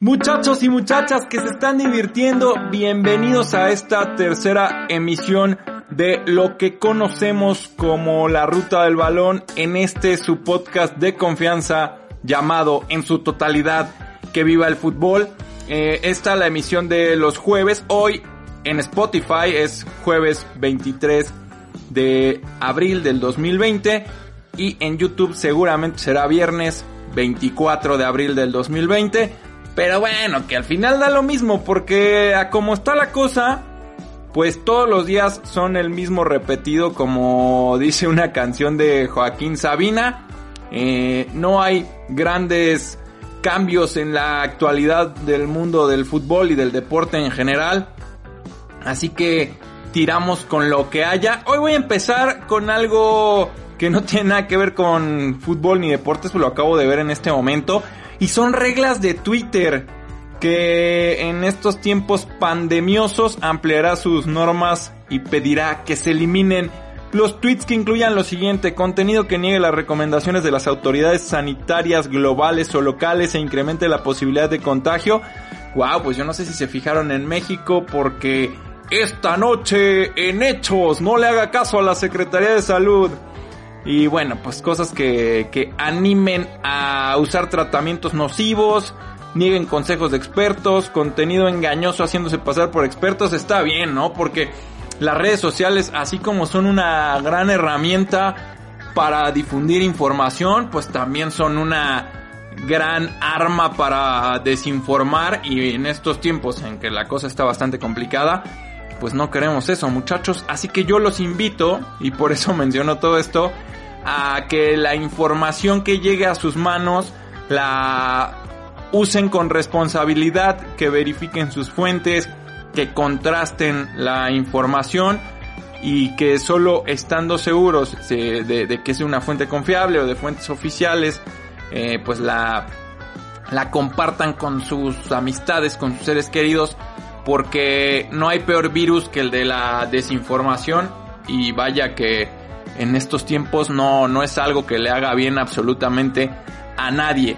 Muchachos y muchachas que se están divirtiendo, bienvenidos a esta tercera emisión de lo que conocemos como la ruta del balón en este su podcast de confianza llamado en su totalidad que viva el fútbol. Eh, esta la emisión de los jueves. Hoy en Spotify es jueves 23 de abril del 2020 y en YouTube seguramente será viernes 24 de abril del 2020. Pero bueno, que al final da lo mismo, porque a como está la cosa, pues todos los días son el mismo repetido, como dice una canción de Joaquín Sabina. Eh, no hay grandes cambios en la actualidad del mundo del fútbol y del deporte en general. Así que tiramos con lo que haya. Hoy voy a empezar con algo que no tiene nada que ver con fútbol ni deportes, pues lo acabo de ver en este momento. Y son reglas de Twitter que en estos tiempos pandemiosos ampliará sus normas y pedirá que se eliminen los tweets que incluyan lo siguiente, contenido que niegue las recomendaciones de las autoridades sanitarias globales o locales e incremente la posibilidad de contagio. Wow, pues yo no sé si se fijaron en México porque esta noche en hechos no le haga caso a la Secretaría de Salud. Y bueno, pues cosas que, que animen a usar tratamientos nocivos, nieguen consejos de expertos, contenido engañoso haciéndose pasar por expertos, está bien, ¿no? Porque las redes sociales, así como son una gran herramienta para difundir información, pues también son una gran arma para desinformar y en estos tiempos en que la cosa está bastante complicada, pues no queremos eso muchachos, así que yo los invito, y por eso menciono todo esto, a que la información que llegue a sus manos la usen con responsabilidad, que verifiquen sus fuentes, que contrasten la información y que solo estando seguros de, que es una fuente confiable o de fuentes oficiales, eh, pues la, la compartan con sus amistades, con sus seres queridos, porque no hay peor virus que el de la desinformación y vaya que en estos tiempos no, no es algo que le haga bien absolutamente a nadie.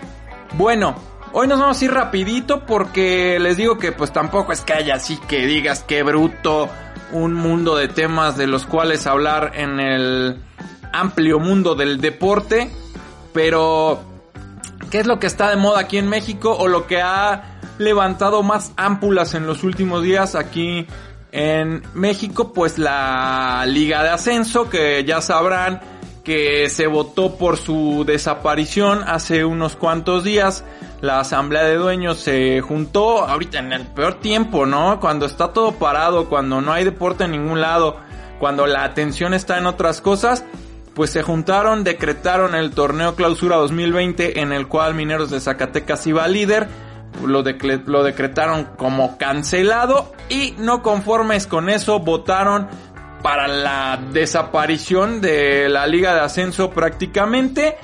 Bueno, hoy nos vamos a ir rapidito porque les digo que pues tampoco es que haya así que digas que bruto un mundo de temas de los cuales hablar en el amplio mundo del deporte, pero ¿qué es lo que está de moda aquí en México o lo que ha levantado más ámpulas en los últimos días aquí en México, pues la Liga de Ascenso, que ya sabrán que se votó por su desaparición hace unos cuantos días. La asamblea de dueños se juntó ahorita en el peor tiempo, ¿no? Cuando está todo parado, cuando no hay deporte en ningún lado, cuando la atención está en otras cosas, pues se juntaron, decretaron el torneo clausura 2020 en el cual Mineros de Zacatecas iba líder lo, decretaron como cancelado y no conformes con eso votaron para la desaparición de la liga de ascenso prácticamente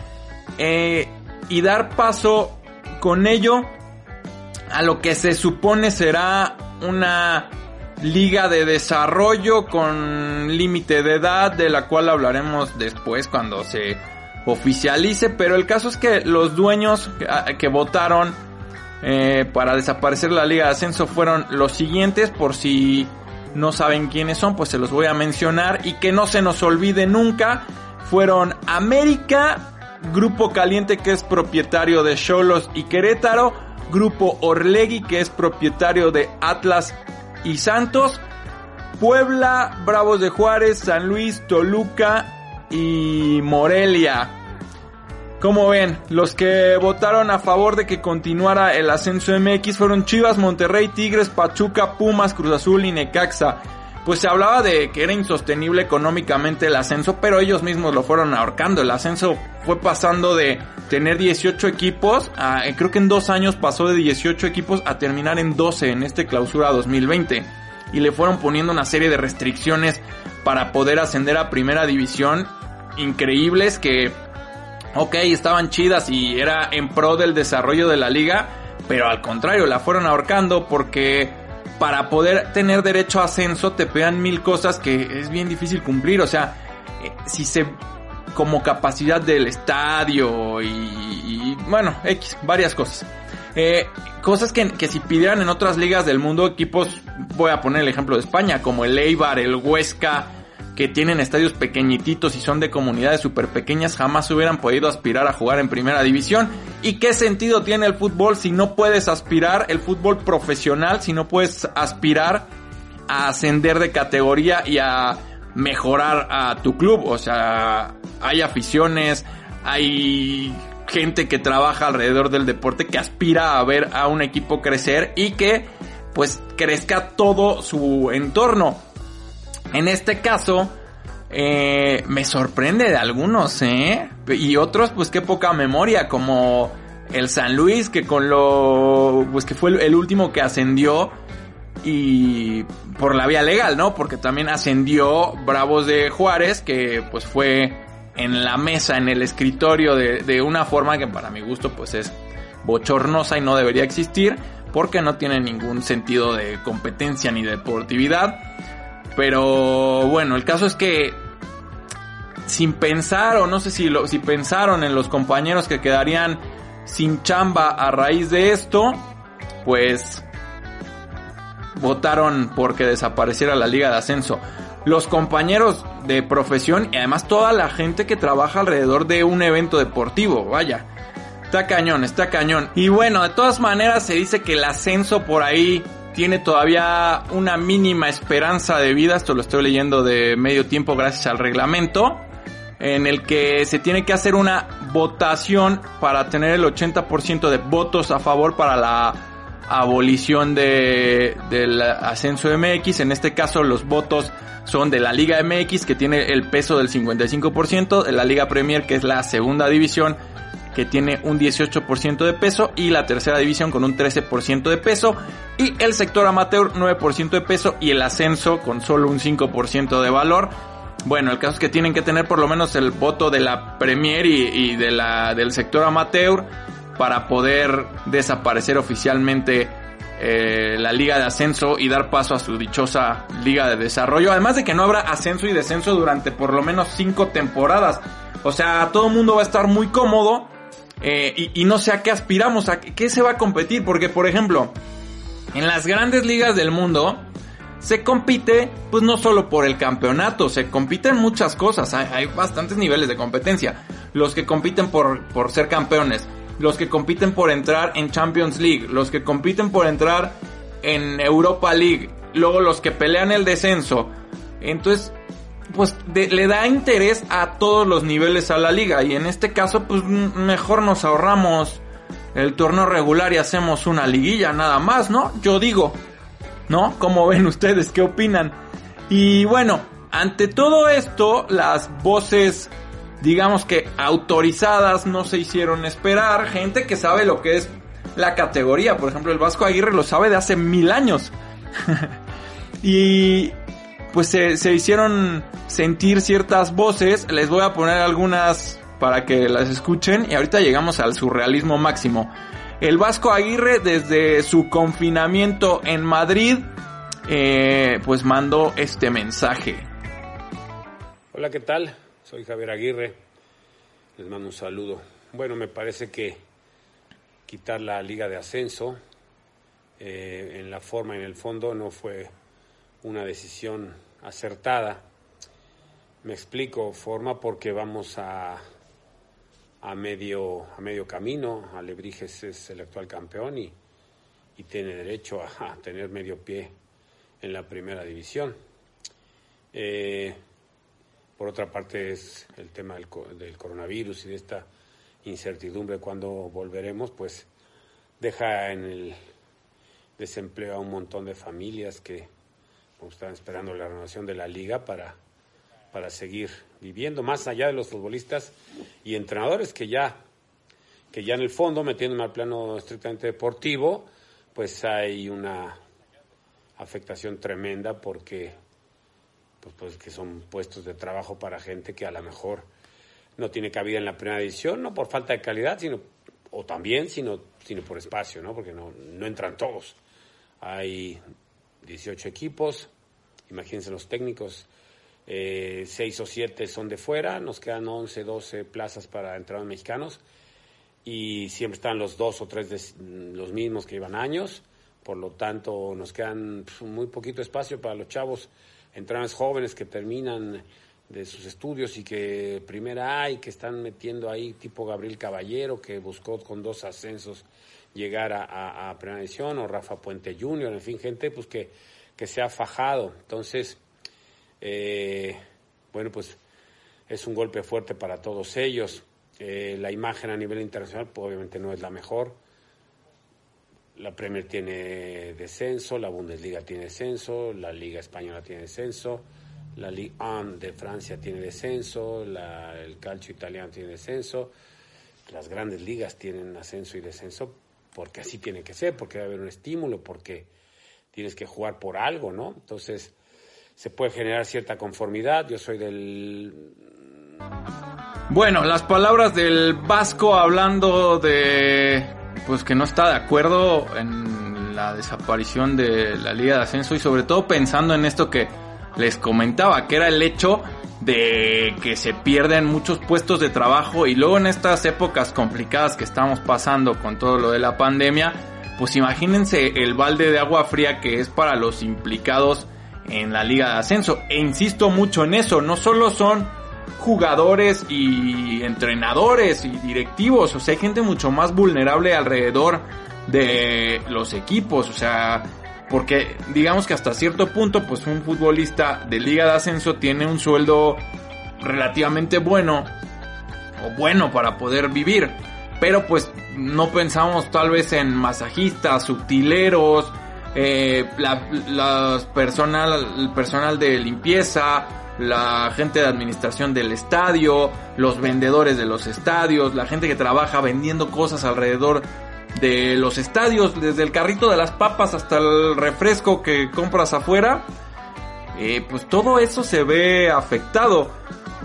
eh, y dar paso con ello a lo que se supone será una liga de desarrollo con límite de edad de la cual hablaremos después cuando se oficialice pero el caso es que los dueños que votaron eh, para desaparecer la Liga de Ascenso fueron los siguientes, por si no saben quiénes son, pues se los voy a mencionar y que no se nos olvide nunca. Fueron América, Grupo Caliente que es propietario de Cholos y Querétaro, Grupo Orlegui que es propietario de Atlas y Santos, Puebla, Bravos de Juárez, San Luis, Toluca y Morelia. Como ven, los que votaron a favor de que continuara el ascenso MX fueron Chivas, Monterrey, Tigres, Pachuca, Pumas, Cruz Azul y Necaxa. Pues se hablaba de que era insostenible económicamente el ascenso, pero ellos mismos lo fueron ahorcando. El ascenso fue pasando de tener 18 equipos, a, creo que en dos años pasó de 18 equipos a terminar en 12 en este clausura 2020. Y le fueron poniendo una serie de restricciones para poder ascender a primera división increíbles que, ok, estaban chidas y era en pro del desarrollo de la liga, pero al contrario, la fueron ahorcando porque para poder tener derecho a ascenso te pegan mil cosas que es bien difícil cumplir. O sea, eh, si se como capacidad del estadio y, bueno, X, varias cosas. Eh, cosas que, que, si pidieran en otras ligas del mundo, equipos, voy a poner el ejemplo de España, como el Eibar, el Huesca, que tienen estadios pequeñititos y son de comunidades súper pequeñas, jamás hubieran podido aspirar a jugar en primera división. ¿Y qué sentido tiene el fútbol si no puedes aspirar, el fútbol profesional, si no puedes aspirar a ascender de categoría y a mejorar a tu club? O sea, hay aficiones, hay gente que trabaja alrededor del deporte que aspira a ver a un equipo crecer y que pues crezca todo su entorno. En este caso, eh, me sorprende de algunos, ¿eh? Y otros, pues qué poca memoria, como el San Luis, que con lo, pues que fue el último que ascendió y por la vía legal, ¿no? Porque también ascendió Bravos de Juárez, que pues fue en la mesa, en el escritorio de, de una forma que para mi gusto pues es bochornosa y no debería existir, porque no tiene ningún sentido de competencia ni deportividad. Pero bueno, el caso es que sin pensar o no sé si, lo, si pensaron en los compañeros que quedarían sin chamba a raíz de esto, pues votaron porque desapareciera la liga de ascenso. Los compañeros de profesión y además toda la gente que trabaja alrededor de un evento deportivo, vaya. Está cañón, está cañón. Y bueno, de todas maneras se dice que el ascenso por ahí tiene todavía una mínima esperanza de vida, esto lo estoy leyendo de medio tiempo gracias al reglamento, en el que se tiene que hacer una votación para tener el 80% de votos a favor para la abolición de, del ascenso MX, en este caso los votos son de la Liga MX que tiene el peso del 55%, de la Liga Premier que es la segunda división que tiene un 18% de peso y la tercera división con un 13% de peso y el sector amateur 9% de peso y el ascenso con solo un 5% de valor. Bueno, el caso es que tienen que tener por lo menos el voto de la Premier y, de la, del sector amateur para poder desaparecer oficialmente eh, la liga de ascenso y dar paso a su dichosa liga de desarrollo. Además de que no habrá ascenso y descenso durante por lo menos 5 temporadas. O sea, todo el mundo va a estar muy cómodo eh, y, no sé a qué aspiramos, a qué se va a competir, porque por ejemplo, en las grandes ligas del mundo se compite pues no solo por el campeonato, se compiten muchas cosas, hay, bastantes niveles de competencia, los que compiten por, por ser campeones, los que compiten por entrar en Champions League, los que compiten por entrar en Europa League, luego los que pelean el descenso, entonces pues le da interés a todos los niveles a la liga y en este caso pues mejor nos ahorramos el torneo regular y hacemos una liguilla nada más, ¿no? Yo digo, ¿no? ¿Cómo ven ustedes? ¿Qué opinan? Y bueno, ante todo esto, las voces, digamos que autorizadas, no se hicieron esperar. Gente que sabe lo que es la categoría. Por ejemplo, el Vasco Aguirre lo sabe de hace mil años. y pues se, hicieron sentir ciertas voces. Les voy a poner algunas para que las escuchen y ahorita llegamos al surrealismo máximo. El Vasco Aguirre desde su confinamiento en Madrid eh, pues mandó este mensaje. Hola, ¿qué tal? Soy Javier Aguirre. Les mando un saludo. Bueno, me parece que quitar la liga de ascenso eh, en la forma y en el fondo no fue una decisión acertada. Me explico, forma porque vamos a, a, medio, a medio camino. Alebrijes es el actual campeón y, y tiene derecho a, tener medio pie en la primera división. Eh, por otra parte es el tema del, del, coronavirus y de esta incertidumbre cuando volveremos, pues deja en el desempleo a un montón de familias que están esperando la renovación de la liga para, para seguir viviendo, más allá de los futbolistas y entrenadores que ya, que ya en el fondo, metiéndome al plano estrictamente deportivo, pues hay una afectación tremenda porque pues, pues que son puestos de trabajo para gente que a lo mejor no tiene cabida en la primera edición, no por falta de calidad, sino o también, sino, sino por espacio, ¿no? Porque no, no entran todos. Hay 18 equipos, imagínense los técnicos, eh, 6 o 7 son de fuera, nos quedan 11, 12 plazas para entrar mexicanos. Y siempre están los dos o tres de, los mismos que llevan años, por lo tanto nos quedan pues, muy poquito espacio para los chavos, entrenadores jóvenes que terminan de sus estudios y que primera hay, que están metiendo ahí tipo Gabriel Caballero, que buscó con dos ascensos llegar a, a, primera edición, o Rafa Puente Junior, en fin, gente pues que, que se ha fajado. Entonces, eh, bueno, pues es un golpe fuerte para todos ellos. Eh, la imagen a nivel internacional pues, obviamente no es la mejor. La Premier tiene descenso, la Bundesliga tiene descenso, la Liga Española tiene descenso la Ligue 1 de Francia tiene descenso, el calcio italiano tiene descenso, las grandes ligas tienen ascenso y descenso porque así tiene que ser, porque debe haber un estímulo, porque tienes que jugar por algo, ¿no? Entonces se puede generar cierta conformidad. Yo soy del... Bueno, las palabras del Vasco hablando de, pues que no está de acuerdo en la desaparición de la Liga de Ascenso y sobre todo pensando en esto que les comentaba, que era el hecho de que se pierden muchos puestos de trabajo y luego en estas épocas complicadas que estamos pasando con todo lo de la pandemia, pues imagínense el balde de agua fría que es para los implicados en la liga de ascenso. E insisto mucho en eso, no solo son jugadores y entrenadores y directivos, o sea, hay gente mucho más vulnerable alrededor de los equipos, o sea, porque digamos que hasta cierto punto, pues un futbolista de liga de ascenso tiene un sueldo relativamente bueno o bueno para poder vivir. Pero pues no pensamos tal vez en masajistas, subtileros, eh, personal, el personal de limpieza, la gente de administración del estadio, los vendedores de los estadios, la gente que trabaja vendiendo cosas alrededor de los estadios, desde el carrito de las papas hasta el refresco que compras afuera, eh, pues todo eso se ve afectado.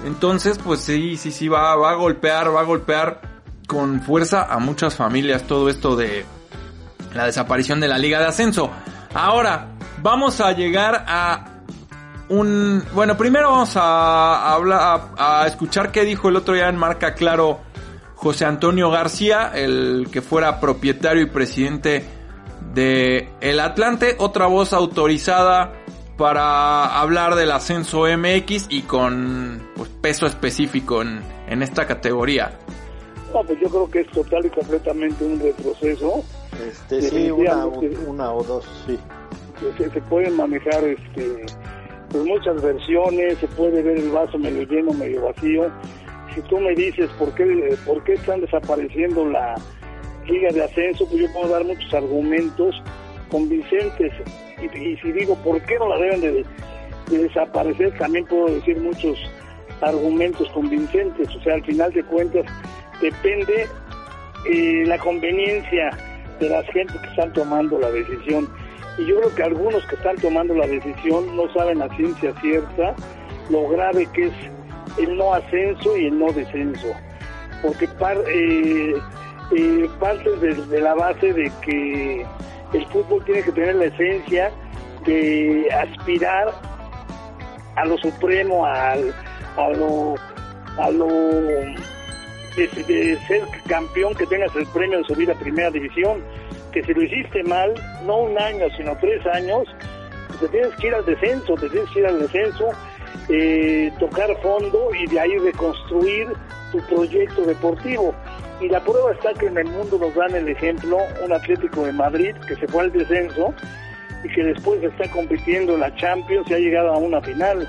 Entonces, pues sí, sí, sí, va, va a golpear, va a golpear con fuerza a muchas familias todo esto de la desaparición de la liga de ascenso. Ahora, vamos a llegar a un... Bueno, primero vamos a, hablar, a escuchar qué dijo el otro día en Marca Claro José Antonio García, el que fuera propietario y presidente de El Atlante, otra voz autorizada para hablar del ascenso MX y con pues, peso específico en, en esta categoría. No, pues yo creo que es total y completamente un retroceso. Este, sí, una, una, o dos, sí. Se, se, pueden manejar este, pues muchas versiones, se puede ver el vaso medio lleno, medio vacío si tú me dices por qué, por qué están desapareciendo la liga de ascenso, pues yo puedo dar muchos argumentos convincentes. Y, si digo por qué no la deben de, desaparecer, también puedo decir muchos argumentos convincentes. O sea, al final de cuentas, depende eh, la conveniencia de las gente que están tomando la decisión. Y yo creo que algunos que están tomando la decisión no saben a ciencia cierta lo grave que es el no ascenso y el no descenso, porque par, eh, eh, parte de, la base de que el fútbol tiene que tener la esencia de aspirar a lo supremo, al, a lo, a lo de, ser campeón, que tengas el premio de subir a primera división, que si lo hiciste mal, no un año, sino tres años, te tienes que ir al descenso, te tienes que ir al descenso eh, tocar fondo y de ahí reconstruir tu proyecto deportivo. Y la prueba está que en el mundo nos dan el ejemplo un Atlético de Madrid que se fue al descenso y que después está compitiendo en la Champions y ha llegado a una final.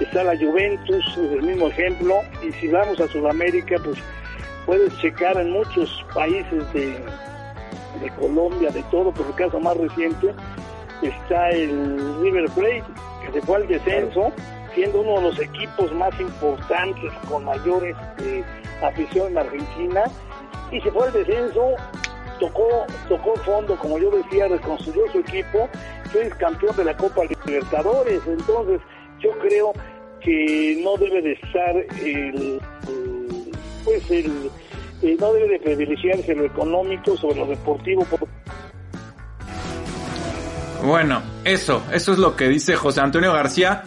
Está la Juventus, es el mismo ejemplo, y si vamos a Sudamérica, pues puedes checar en muchos países de, Colombia, de todo, por el caso más reciente, está el River Plate, que se fue al descenso siendo uno de los equipos más importantes con mayor este, afición en Argentina, y se fue al descenso, tocó, tocó fondo, como yo decía, reconstruyó su equipo, fue campeón de la Copa Libertadores, entonces yo creo que no debe de estar el, pues el, eh, no debe de privilegiarse lo económico sobre lo deportivo. Bueno, eso, eso es lo que dice José Antonio García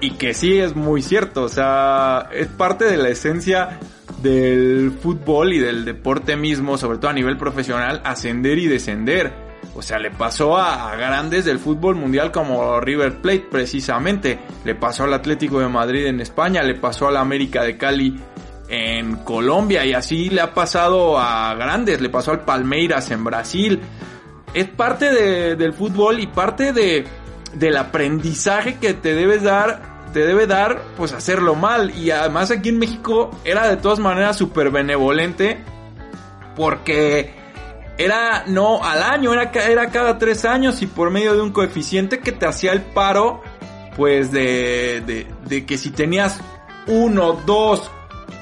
y que sí es muy cierto, o sea, es parte de la esencia del fútbol y del deporte mismo, sobre todo a nivel profesional, ascender y descender. O sea, le pasó a, grandes del fútbol mundial como River Plate precisamente, le pasó al Atlético de Madrid en España, le pasó al América de Cali en Colombia y así le ha pasado a grandes, le pasó al Palmeiras en Brasil. Es parte del fútbol y parte de, del aprendizaje que te debes dar te debe dar pues hacerlo mal. Y además aquí en México era de todas maneras súper benevolente porque era no al año, era, era cada tres años y por medio de un coeficiente que te hacía el paro pues de, de, de que si tenías uno, dos,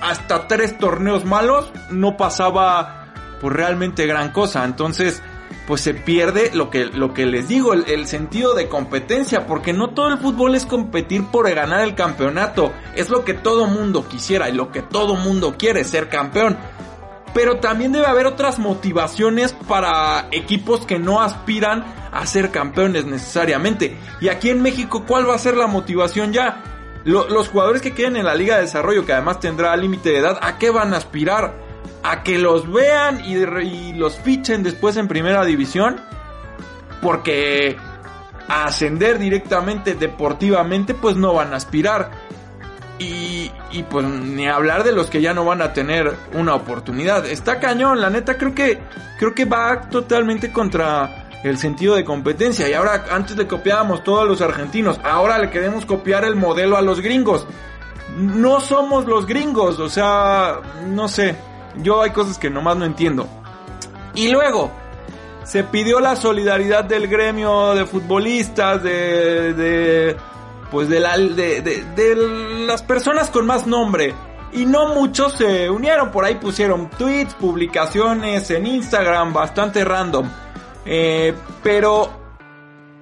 hasta tres torneos malos no pasaba pues realmente gran cosa. Entonces pues se pierde lo que, lo que les digo, el, sentido de competencia, porque no todo el fútbol es competir por ganar el campeonato, es lo que todo mundo quisiera y lo que todo mundo quiere, ser campeón. Pero también debe haber otras motivaciones para equipos que no aspiran a ser campeones necesariamente. Y aquí en México, ¿cuál va a ser la motivación ya? los jugadores que queden en la Liga de Desarrollo, que además tendrá límite de edad, ¿a qué van a aspirar? A que los vean y, los fichen después en primera división. Porque a ascender directamente deportivamente pues no van a aspirar. Y, y, pues ni hablar de los que ya no van a tener una oportunidad. Está cañón, la neta creo que creo que va totalmente contra el sentido de competencia. Y ahora antes le copiábamos todos los argentinos, ahora le queremos copiar el modelo a los gringos. No somos los gringos, o sea, no sé. Yo hay cosas que nomás no entiendo. Y luego, se pidió la solidaridad del gremio de futbolistas, de, de pues de, la, de, las personas con más nombre. Y no muchos se unieron, por ahí pusieron tweets, publicaciones en Instagram, bastante random. Eh, pero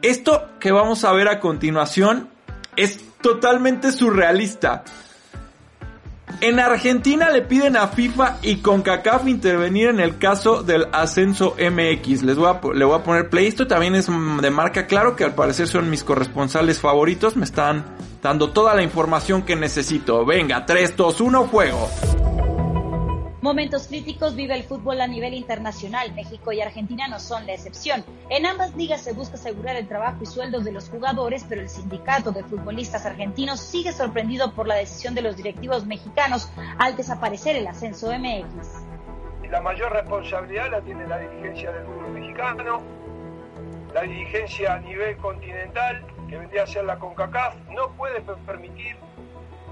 esto que vamos a ver a continuación es totalmente surrealista. En Argentina le piden a FIFA y CONCACAF intervenir en el caso del ascenso MX. Les voy a, voy a poner play. Esto también es de marca claro que al parecer son mis corresponsales favoritos. Me están dando toda la información que necesito. Venga, 3, 2, 1, juego. Momentos críticos vive el fútbol a nivel internacional. México y Argentina no son la excepción. En ambas ligas se busca asegurar el trabajo y sueldos de los jugadores, pero el sindicato de futbolistas argentinos sigue sorprendido por la decisión de los directivos mexicanos al desaparecer el ascenso MX. La mayor responsabilidad la tiene la dirigencia del fútbol mexicano, la dirigencia a nivel continental, que vendría a ser la CONCACAF, no puede permitir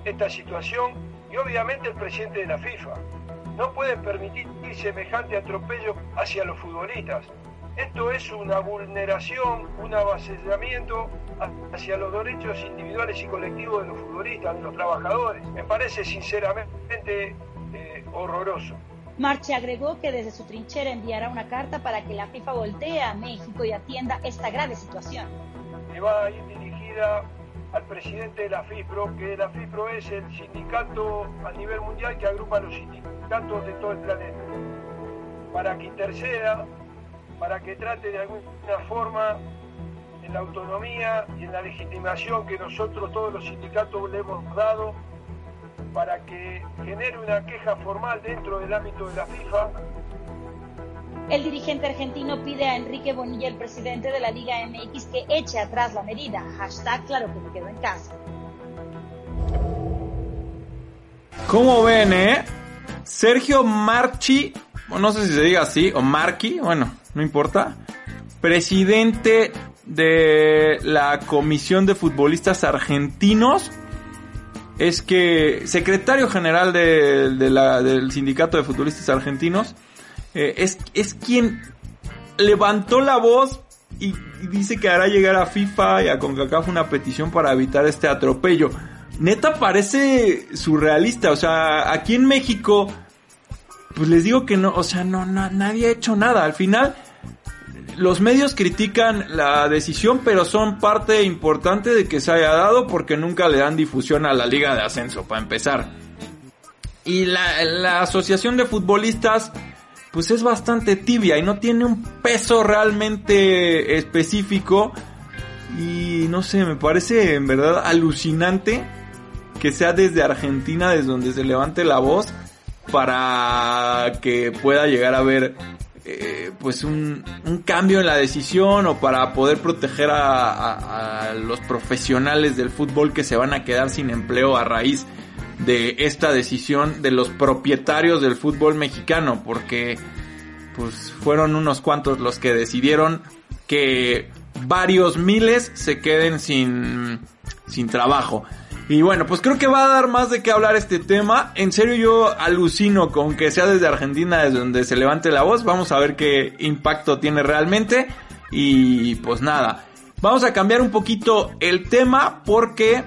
esta situación y obviamente el presidente de la FIFA no pueden permitir semejante atropello hacia los futbolistas. Esto es una vulneración, un avasallamiento hacia los derechos individuales y colectivos de los futbolistas, de los trabajadores. Me parece sinceramente eh, horroroso. Marche agregó que desde su trinchera enviará una carta para que la FIFA voltee a México y atienda esta grave situación. Va a ir dirigida al presidente de la FIPRO, que la FIPRO es el sindicato a nivel mundial que agrupa a los sindicatos de todo el planeta, para que interceda, para que trate de alguna forma en la autonomía y en la legitimación que nosotros todos los sindicatos le hemos dado, para que genere una queja formal dentro del ámbito de la FIFA el dirigente argentino pide a Enrique Bonilla, el presidente de la Liga MX, que eche atrás la medida. Hashtag claro que me quedo en casa. ¿Cómo ven, eh? Sergio Marchi, no sé si se diga así, o Marchi, bueno, no importa. Presidente de la Comisión de Futbolistas Argentinos. Es que secretario general del Sindicato de Futbolistas Argentinos eh, es, es quien levantó la voz y, dice que hará llegar a FIFA y a CONCACAF una petición para evitar este atropello. neta parece surrealista. O sea, aquí en México, pues les digo que no, o sea, no, nadie ha hecho nada. Al final, los medios critican la decisión, pero son parte importante de que se haya dado porque nunca le dan difusión a la liga de ascenso, para empezar. Y la, la asociación de futbolistas, pues es bastante tibia y no tiene un peso realmente específico. Y no sé, me parece en verdad alucinante que sea desde Argentina, desde donde se levante la voz, para que pueda llegar a haber eh, pues un, un, cambio en la decisión o para poder proteger a, los profesionales del fútbol que se van a quedar sin empleo a raíz de esta decisión de los propietarios del fútbol mexicano porque pues fueron unos cuantos los que decidieron que varios miles se queden sin, sin trabajo. Y bueno, pues creo que va a dar más de qué hablar este tema. En serio yo alucino con que sea desde Argentina desde donde se levante la voz. Vamos a ver qué impacto tiene realmente. Y pues nada, vamos a cambiar un poquito el tema porque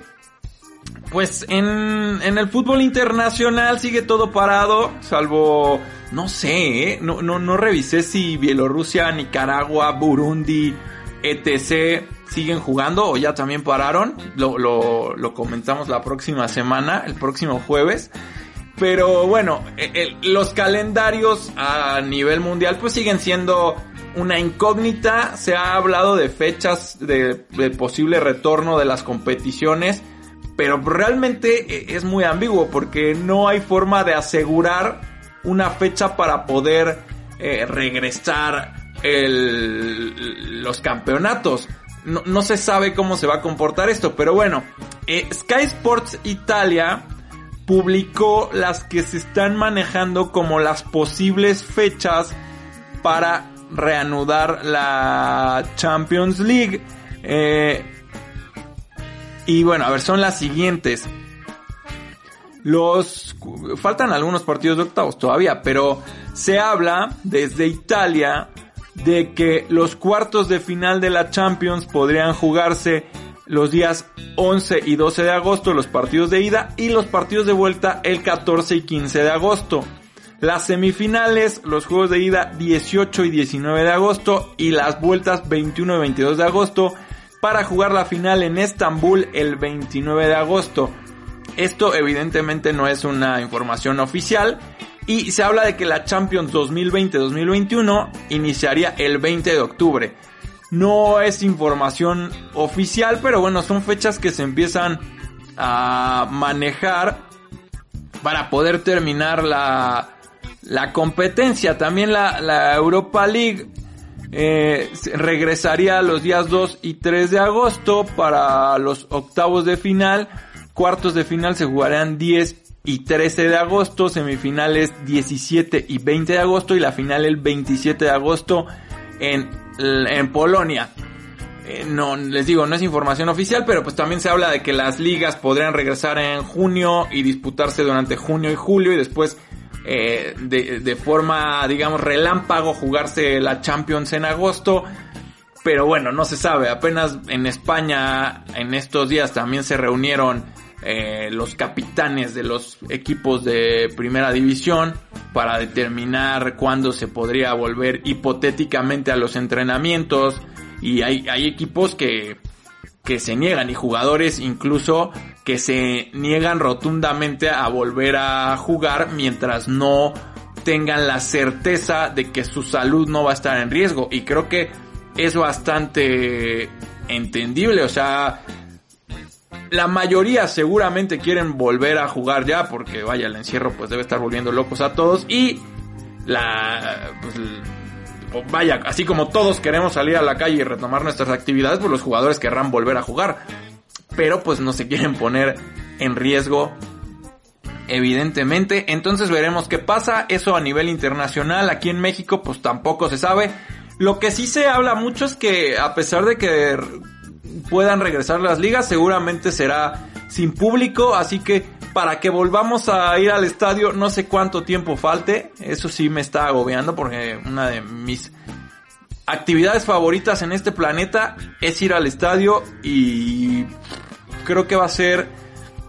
pues en, en el fútbol internacional sigue todo parado, salvo, no sé, ¿eh? no, no, no revisé si Bielorrusia, Nicaragua, Burundi, etc siguen jugando o ya también pararon. Lo, lo, lo comentamos la próxima semana, el próximo jueves. Pero bueno, e, los calendarios a nivel mundial pues siguen siendo una incógnita. Se ha hablado de fechas de, de, posible retorno de las competiciones. Pero realmente e, es muy ambiguo porque no hay forma de asegurar una fecha para poder eh, regresar el, los campeonatos no, se sabe cómo se va a comportar esto, pero bueno, eh, Sky Sports Italia publicó las que se están manejando como las posibles fechas para reanudar la Champions League. Eh, y bueno, a ver, son las siguientes. Los faltan algunos partidos de octavos todavía, pero se habla desde Italia de que los cuartos de final de la Champions podrían jugarse los días 11 y 12 de agosto, los partidos de ida, y los partidos de vuelta el 14 y 15 de agosto. Las semifinales, los juegos de ida 18 y 19 de agosto y las vueltas 21 y 22 de agosto para jugar la final en Estambul el 29 de agosto. Esto evidentemente no es una información oficial, y se habla de que la Champions 2020-2021 iniciaría el 20 de octubre. No es información oficial, pero bueno, son fechas que se empiezan a manejar para poder terminar la, la competencia. También la, la Europa League eh, regresaría los días 2 y 3 de agosto para los octavos de final. Cuartos de final se jugarán 10 y 13 de agosto, semifinales 17 y 20 de agosto y la final el 27 de agosto en, en Polonia. Eh, no, les digo, no es información oficial, pero pues también se habla de que las ligas podrían regresar en junio y disputarse durante junio y julio y después eh, de, forma, digamos, relámpago jugarse la Champions en agosto. Pero bueno, no se sabe. Apenas en España en estos días también se reunieron eh, los capitanes de los equipos de primera división para determinar cuándo se podría volver hipotéticamente a los entrenamientos y hay, hay equipos que, que se niegan y jugadores incluso que se niegan rotundamente a volver a jugar mientras no tengan la certeza de que su salud no va a estar en riesgo. Y creo que es bastante entendible, o sea, la mayoría seguramente quieren volver a jugar ya porque vaya el encierro pues debe estar volviendo locos a todos. Y la pues, vaya así como todos queremos salir a la calle y retomar nuestras actividades pues los jugadores querrán volver a jugar pero pues no se quieren poner en riesgo evidentemente. Entonces veremos qué pasa. Eso a nivel internacional. Aquí en México pues tampoco se sabe. Lo que sí se habla mucho es que a pesar de que puedan regresar las ligas, seguramente será sin público, así que para que volvamos a ir al estadio, no sé cuánto tiempo falte, eso sí me está agobiando porque una de mis actividades favoritas en este planeta es ir al estadio y creo que va a ser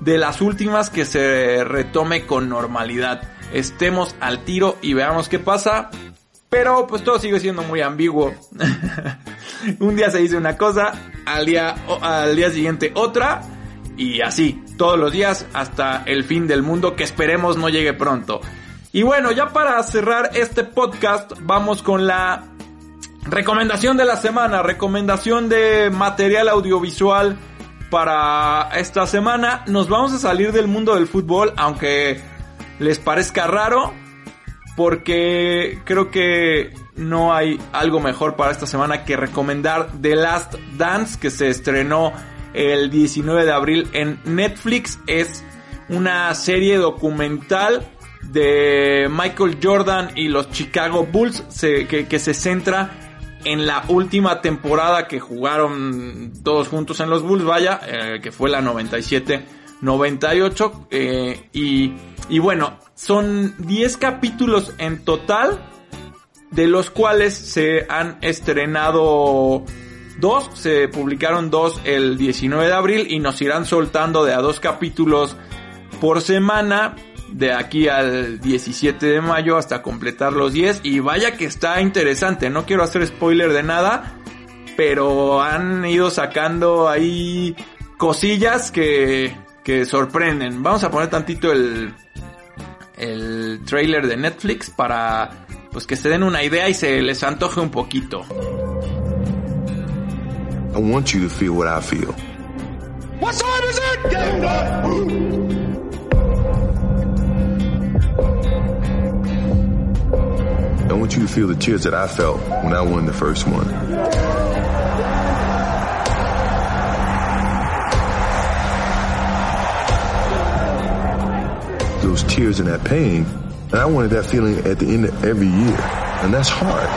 de las últimas que se retome con normalidad. Estemos al tiro y veamos qué pasa. Pero pues todo sigue siendo muy ambiguo. Un día se dice una cosa, al día, al día siguiente otra. Y así, todos los días hasta el fin del mundo que esperemos no llegue pronto. Y bueno, ya para cerrar este podcast, vamos con la recomendación de la semana, recomendación de material audiovisual para esta semana. Nos vamos a salir del mundo del fútbol, aunque les parezca raro, porque creo que no hay algo mejor para esta semana que recomendar The Last Dance, que se estrenó el 19 de abril en Netflix. Es una serie documental de Michael Jordan y los Chicago Bulls que, se centra en la última temporada que jugaron todos juntos en los Bulls, vaya, eh, que fue la 97-98. Eh, y, y bueno, son 10 capítulos en total, de los cuales se han estrenado dos, se publicaron dos el 19 de abril y nos irán soltando de a dos capítulos por semana de aquí al 17 de mayo hasta completar los 10 y vaya que está interesante, no quiero hacer spoiler de nada, pero han ido sacando ahí cosillas que, que sorprenden. Vamos a poner tantito el, el trailer de Netflix para pues que se den una idea y se les antoje un poquito. I want you to feel what I feel. What time is it? I want you to feel the tears that I felt when I won the first one. Those tears and that pain, and I wanted that feeling at the end of every year, and that's hard.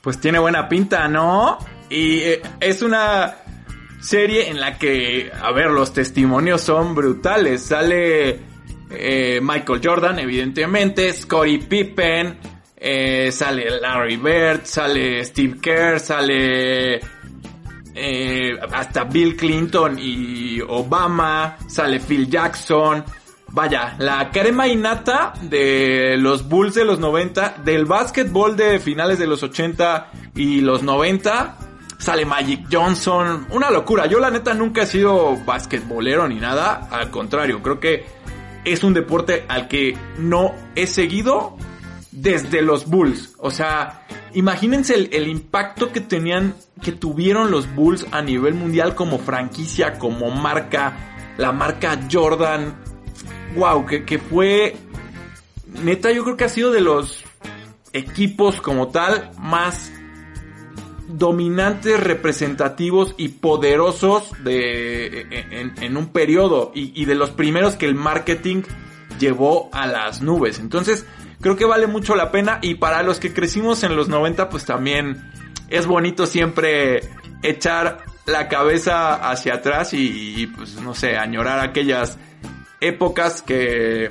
Pues tiene buena pinta, ¿no? Y eh, es una serie en la que, a ver, los testimonios son brutales. Sale eh, Michael Jordan, evidentemente, Scottie Pippen, eh, sale Larry Bird, sale Steve Kerr, sale eh, hasta Bill Clinton y Obama, sale Phil Jackson. Vaya, la crema innata de los Bulls de los 90, del básquetbol de finales de los 80 y los 90, sale Magic Johnson, una locura. Yo la neta nunca he sido basquetbolero ni nada, al contrario, creo que es un deporte al que no he seguido desde los Bulls. O sea, imagínense el, impacto que tenían, que tuvieron los Bulls a nivel mundial como franquicia, como marca, la marca Jordan. Wow, que, que fue, neta, yo creo que ha sido de los equipos como tal más dominantes, representativos y poderosos de, en, un periodo y, de los primeros que el marketing llevó a las nubes. Entonces, creo que vale mucho la pena y para los que crecimos en los 90, pues también es bonito siempre echar la cabeza hacia atrás y, y pues no sé, añorar aquellas épocas que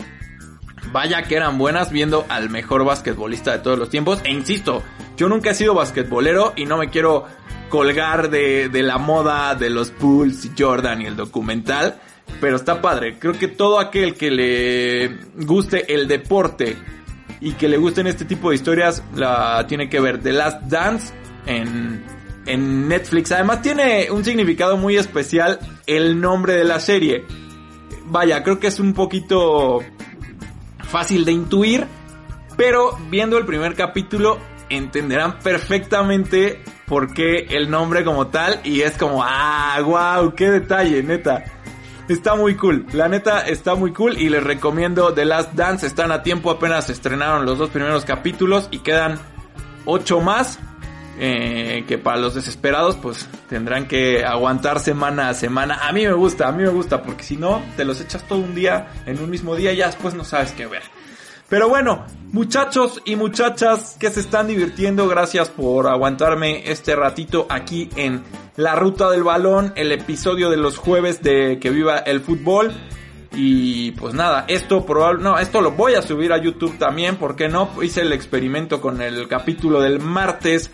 vaya que eran buenas viendo al mejor basquetbolista de todos los tiempos. E insisto, yo nunca he sido basquetbolero y no me quiero colgar de, la moda de los Bulls, Jordan y el documental. Pero está padre. Creo que todo aquel que le guste el deporte y que le gusten este tipo de historias la tiene que ver. The Last Dance en, en Netflix. Además tiene un significado muy especial el nombre de la serie. Vaya, creo que es un poquito fácil de intuir, pero viendo el primer capítulo entenderán perfectamente por qué el nombre como tal y es como, ah, wow, qué detalle, neta. Está muy cool, la neta está muy cool y les recomiendo The Last Dance, están a tiempo, apenas estrenaron los dos primeros capítulos y quedan ocho más. Eh, que para los desesperados pues tendrán que aguantar semana a semana. A mí me gusta, a mí me gusta porque si no te los echas todo un día en un mismo día ya después no sabes qué ver. Pero bueno, muchachos y muchachas que se están divirtiendo, gracias por aguantarme este ratito aquí en La Ruta del Balón, el episodio de los jueves de Que Viva el Fútbol. Y pues nada, esto probable, no, esto lo voy a subir a YouTube también, porque no? Hice el experimento con el capítulo del martes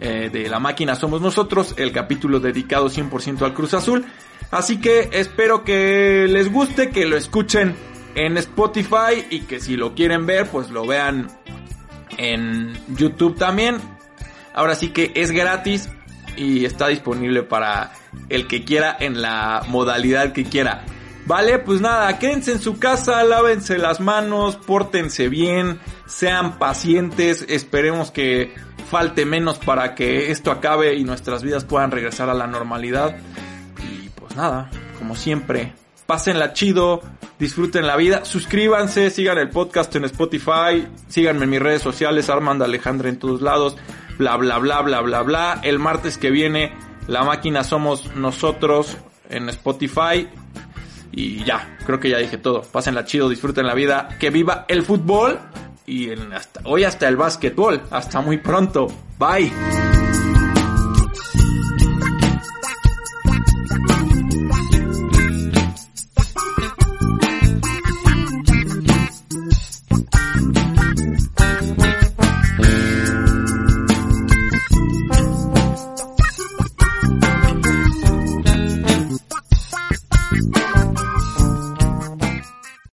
eh, de La Máquina Somos Nosotros, el capítulo dedicado 100% al Cruz Azul. Así que espero que les guste, que lo escuchen en Spotify y que si lo quieren ver, pues lo vean en YouTube también. Ahora sí que es gratis y está disponible para el que quiera en la modalidad que quiera. Vale, pues nada, quédense en su casa, lávense las manos, pórtense bien, sean pacientes, esperemos que falte menos para que esto acabe y nuestras vidas puedan regresar a la normalidad. Y pues nada, como siempre, pásenla chido, disfruten la vida, suscríbanse, sigan el podcast en Spotify, síganme en mis redes sociales, Armando Alejandra en todos lados, bla bla bla bla bla bla. El martes que viene, la máquina somos nosotros en Spotify. Y ya, creo que ya dije todo. Pásenla chido, disfruten la vida, que viva el fútbol y hoy hasta el básquetbol. Hasta muy pronto. Bye.